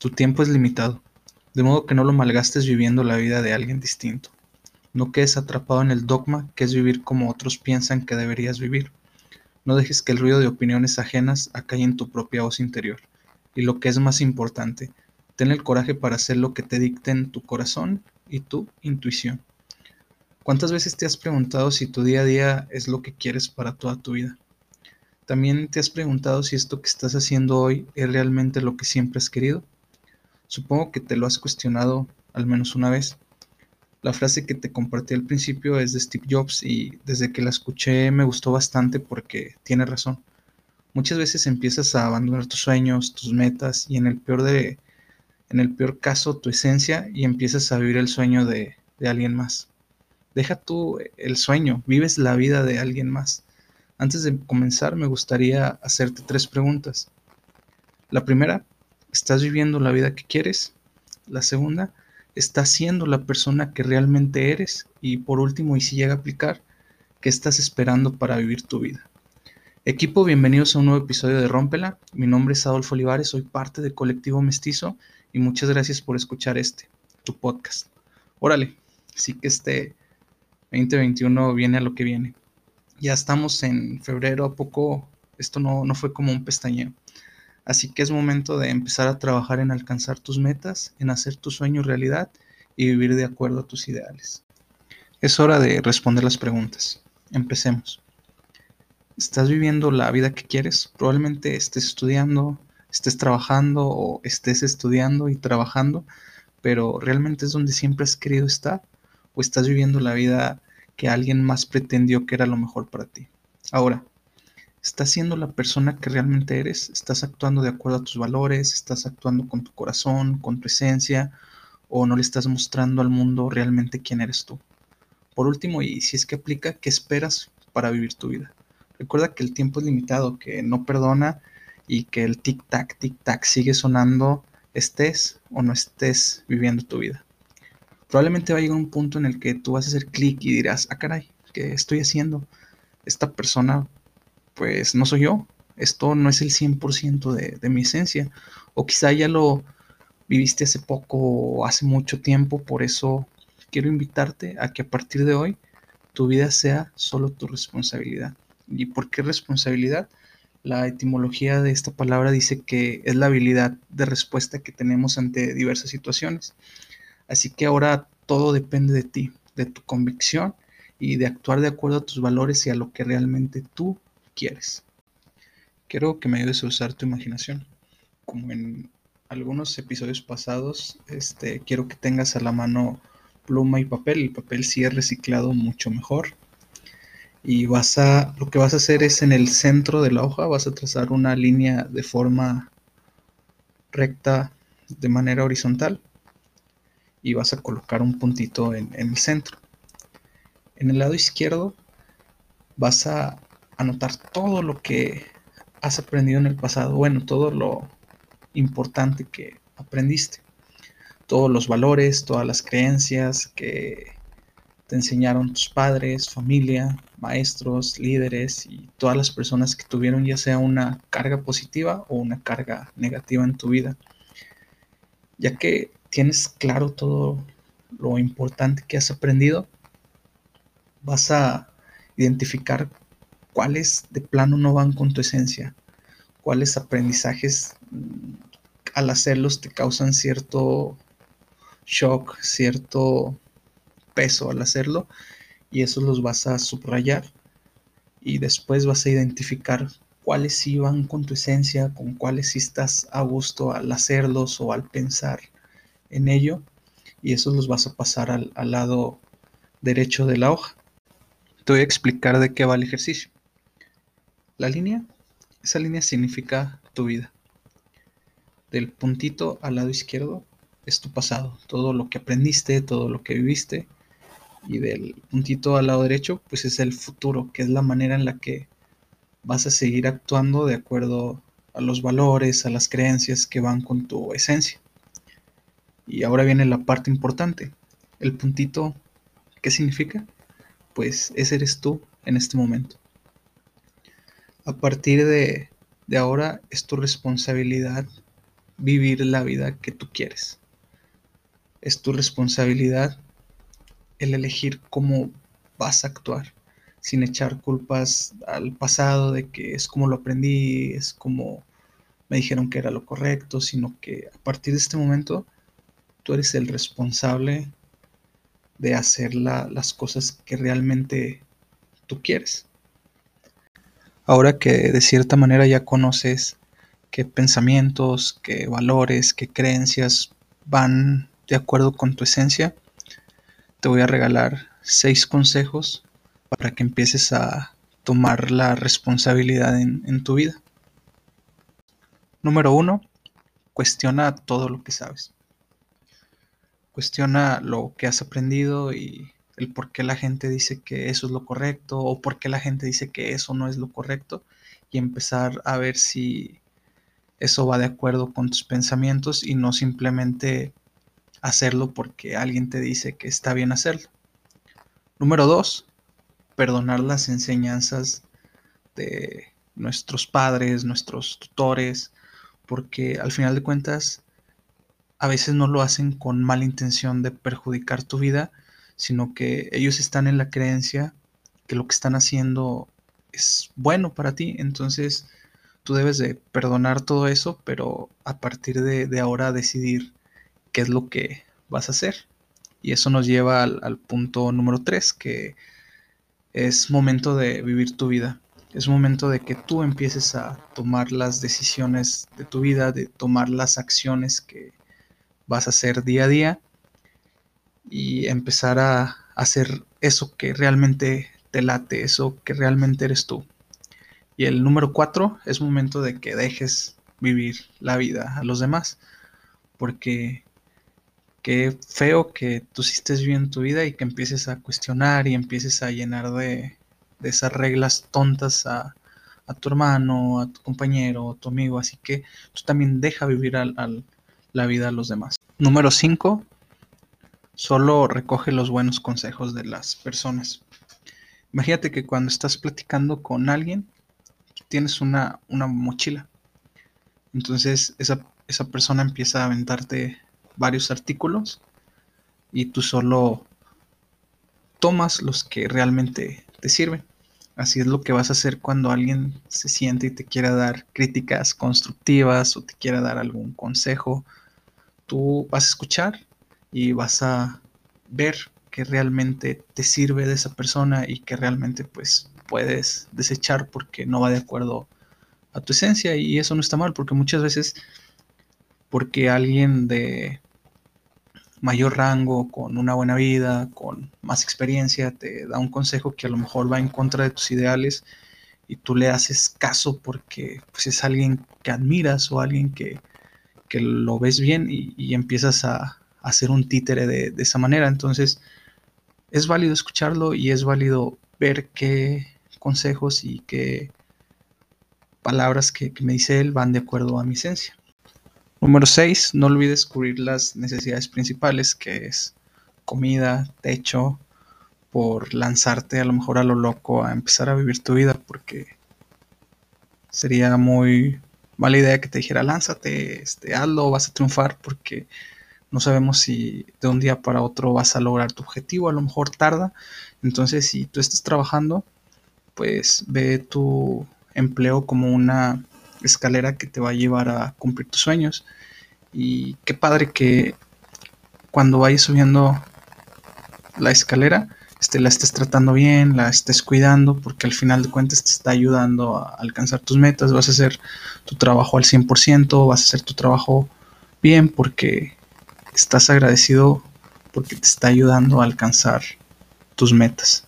Tu tiempo es limitado, de modo que no lo malgastes viviendo la vida de alguien distinto. No quedes atrapado en el dogma que es vivir como otros piensan que deberías vivir. No dejes que el ruido de opiniones ajenas acalle en tu propia voz interior. Y lo que es más importante, ten el coraje para hacer lo que te dicten tu corazón y tu intuición. ¿Cuántas veces te has preguntado si tu día a día es lo que quieres para toda tu vida? También te has preguntado si esto que estás haciendo hoy es realmente lo que siempre has querido. Supongo que te lo has cuestionado al menos una vez. La frase que te compartí al principio es de Steve Jobs y desde que la escuché me gustó bastante porque tiene razón. Muchas veces empiezas a abandonar tus sueños, tus metas y en el peor de en el peor caso tu esencia y empiezas a vivir el sueño de, de alguien más. Deja tú el sueño, vives la vida de alguien más. Antes de comenzar, me gustaría hacerte tres preguntas. La primera, ¿estás viviendo la vida que quieres? La segunda, ¿estás siendo la persona que realmente eres? Y por último, y si llega a aplicar, ¿qué estás esperando para vivir tu vida? Equipo, bienvenidos a un nuevo episodio de Rómpela. Mi nombre es Adolfo Olivares, soy parte del colectivo Mestizo y muchas gracias por escuchar este, tu podcast. Órale, sí que este 2021 viene a lo que viene ya estamos en febrero, a poco esto no, no fue como un pestañeo. Así que es momento de empezar a trabajar en alcanzar tus metas, en hacer tu sueño realidad y vivir de acuerdo a tus ideales. Es hora de responder las preguntas. Empecemos. ¿Estás viviendo la vida que quieres? Probablemente estés estudiando, estés trabajando o estés estudiando y trabajando, pero ¿realmente es donde siempre has querido estar? ¿O estás viviendo la vida que alguien más pretendió que era lo mejor para ti. Ahora, ¿estás siendo la persona que realmente eres? ¿Estás actuando de acuerdo a tus valores? ¿Estás actuando con tu corazón, con tu esencia? ¿O no le estás mostrando al mundo realmente quién eres tú? Por último, y si es que aplica, ¿qué esperas para vivir tu vida? Recuerda que el tiempo es limitado, que no perdona y que el tic-tac, tic-tac sigue sonando, estés o no estés viviendo tu vida probablemente va a llegar un punto en el que tú vas a hacer clic y dirás, ah, caray, ¿qué estoy haciendo? Esta persona, pues no soy yo. Esto no es el 100% de, de mi esencia. O quizá ya lo viviste hace poco o hace mucho tiempo. Por eso quiero invitarte a que a partir de hoy tu vida sea solo tu responsabilidad. ¿Y por qué responsabilidad? La etimología de esta palabra dice que es la habilidad de respuesta que tenemos ante diversas situaciones. Así que ahora todo depende de ti, de tu convicción y de actuar de acuerdo a tus valores y a lo que realmente tú quieres. Quiero que me ayudes a usar tu imaginación. Como en algunos episodios pasados, este, quiero que tengas a la mano pluma y papel. El papel sí es reciclado mucho mejor. Y vas a, lo que vas a hacer es en el centro de la hoja, vas a trazar una línea de forma recta de manera horizontal y vas a colocar un puntito en, el centro. En el lado izquierdo vas a anotar todo lo que has aprendido en el pasado, bueno, todo lo importante que aprendiste, todos los valores, todas las creencias que te enseñaron tus padres, familia, maestros, líderes y todas las personas que tuvieron ya sea una carga positiva o una carga negativa en tu vida. Ya que tienes claro todo lo importante que has aprendido, vas a identificar cuáles de plano no van con tu esencia, cuáles aprendizajes mm, al hacerlos te causan cierto shock, cierto peso al hacerlo y esos los vas a subrayar y después vas a identificar cuáles sí van con tu esencia, con cuáles sí estás a gusto al hacerlos o al pensar en ello y esos los vas a pasar al, lado derecho de la hoja. Te voy a explicar de qué va el ejercicio. La línea, esa línea significa tu vida. Del puntito al lado izquierdo es tu pasado, todo lo que aprendiste, todo lo que viviste. Y del puntito al lado derecho, pues es el futuro, que es la manera en la que vas a seguir actuando de acuerdo a los valores, a las creencias que van con tu esencia. Y ahora viene la parte importante. El puntito, ¿qué significa? Pues ese eres tú en este momento. A partir de, ahora es tu responsabilidad vivir la vida que tú quieres. Es tu responsabilidad el elegir cómo vas a actuar, sin echar culpas al pasado de que es como lo aprendí, es como me dijeron que era lo correcto, sino que a partir de este momento tú eres el responsable de hacer las cosas que realmente tú quieres. Ahora que de cierta manera ya conoces qué pensamientos, qué valores, qué creencias van de acuerdo con tu esencia, te voy a regalar seis consejos para que empieces a tomar la responsabilidad en, en tu vida. Número uno, cuestiona todo lo que sabes. Cuestiona lo que has aprendido y el por qué la gente dice que eso es lo correcto o por qué la gente dice que eso no es lo correcto y empezar a ver si eso va de acuerdo con tus pensamientos y no simplemente hacerlo porque alguien te dice que está bien hacerlo. Número dos, perdonar las enseñanzas de nuestros padres, nuestros tutores, porque al final de cuentas a veces no lo hacen con mala intención de perjudicar tu vida, sino que ellos están en la creencia que lo que están haciendo es bueno para ti. Entonces tú debes de perdonar todo eso, pero a partir de, ahora decidir qué es lo que vas a hacer. Y eso nos lleva al, al punto número 3, que es momento de vivir tu vida. Es momento de que tú empieces a tomar las decisiones de tu vida, de tomar las acciones que vas a hacer día a día y empezar a hacer eso que realmente te late, eso que realmente eres tú. Y el número cuatro, es momento de que dejes vivir la vida a los demás. Porque qué feo que tú estés viviendo tu vida y que empieces a cuestionar y empieces a llenar de, esas reglas tontas a, tu hermano, a tu compañero, a tu amigo. Así que tú también deja vivir la vida a los demás. Número 5 solo recoge los buenos consejos de las personas. Imagínate que cuando estás platicando con alguien, tienes una, una mochila. Entonces esa, esa persona empieza a aventarte varios artículos y tú solo tomas los que realmente te sirven. Así es lo que vas a hacer cuando alguien se siente y te quiera dar críticas constructivas o te quiera dar algún consejo. Tú vas a escuchar y vas a ver que realmente te sirve de esa persona y que realmente pues puedes desechar porque no va de acuerdo a tu esencia y eso no está mal porque muchas veces porque alguien de mayor rango, con una buena vida, con más experiencia, te da un consejo que a lo mejor va en contra de tus ideales y tú le haces caso porque pues, es alguien que admiras o alguien que, lo ves bien y empiezas a, hacer un títere de, esa manera. Entonces, es válido escucharlo y es válido ver qué consejos y qué palabras que, me dice él van de acuerdo a mi esencia. Número 6. No olvides cubrir las necesidades principales, que es comida, techo, por lanzarte a lo mejor a lo loco a empezar a vivir tu vida, porque sería muy mala idea que te dijera lánzate, este, hazlo, vas a triunfar, porque no sabemos si de un día para otro vas a lograr tu objetivo, a lo mejor tarda. Entonces, si tú estás trabajando, pues ve tu empleo como una escalera que te va a llevar a cumplir tus sueños. Y qué padre que cuando vayas subiendo la escalera, este, la estés tratando bien, la estés cuidando, porque al final de cuentas te está ayudando a alcanzar tus metas, vas a hacer tu trabajo al 100%, vas a hacer tu trabajo bien, porque estás agradecido porque te está ayudando a alcanzar tus metas.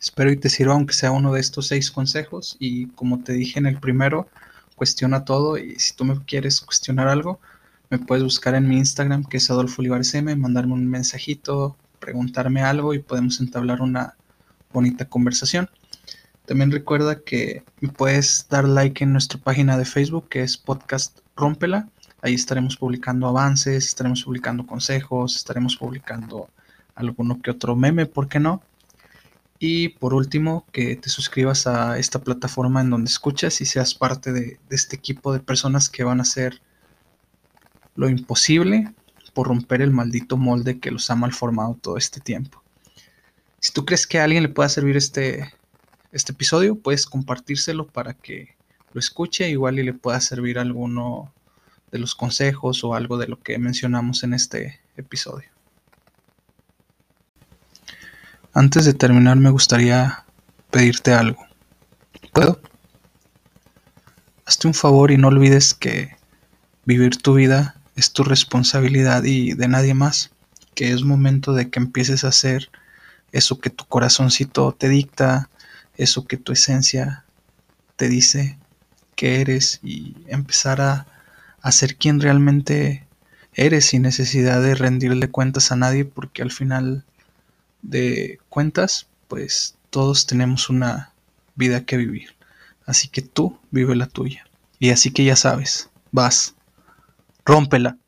Espero y te sirva aunque sea uno de estos seis consejos y como te dije en el primero, cuestiona todo y si tú me quieres cuestionar algo, me puedes buscar en mi Instagram que es Adolfo Olivares M, mandarme un mensajito, preguntarme algo y podemos entablar una bonita conversación. También recuerda que me puedes dar like en nuestra página de Facebook que es Podcast Rómpela Ahí estaremos publicando avances, estaremos publicando consejos, estaremos publicando alguno que otro meme, ¿por qué no? Y por último, que te suscribas a esta plataforma en donde escuchas y seas parte de, este equipo de personas que van a hacer lo imposible por romper el maldito molde que los ha malformado todo este tiempo. Si tú crees que a alguien le pueda servir este, este episodio, puedes compartírselo para que lo escuche, igual y le pueda servir alguno de los consejos o algo de lo que mencionamos en este episodio. Antes de terminar me gustaría pedirte algo. ¿Puedo? Hazte un favor y no olvides que vivir tu vida es tu responsabilidad y de nadie más, que es momento de que empieces a hacer eso que tu corazoncito te dicta, eso que tu esencia te dice que eres y empezar a, a ser quien realmente eres sin necesidad de rendirle cuentas a nadie porque al final de cuentas pues todos tenemos una vida que vivir. Así que tú vive la tuya. Y así que ya sabes, vas, rómpela.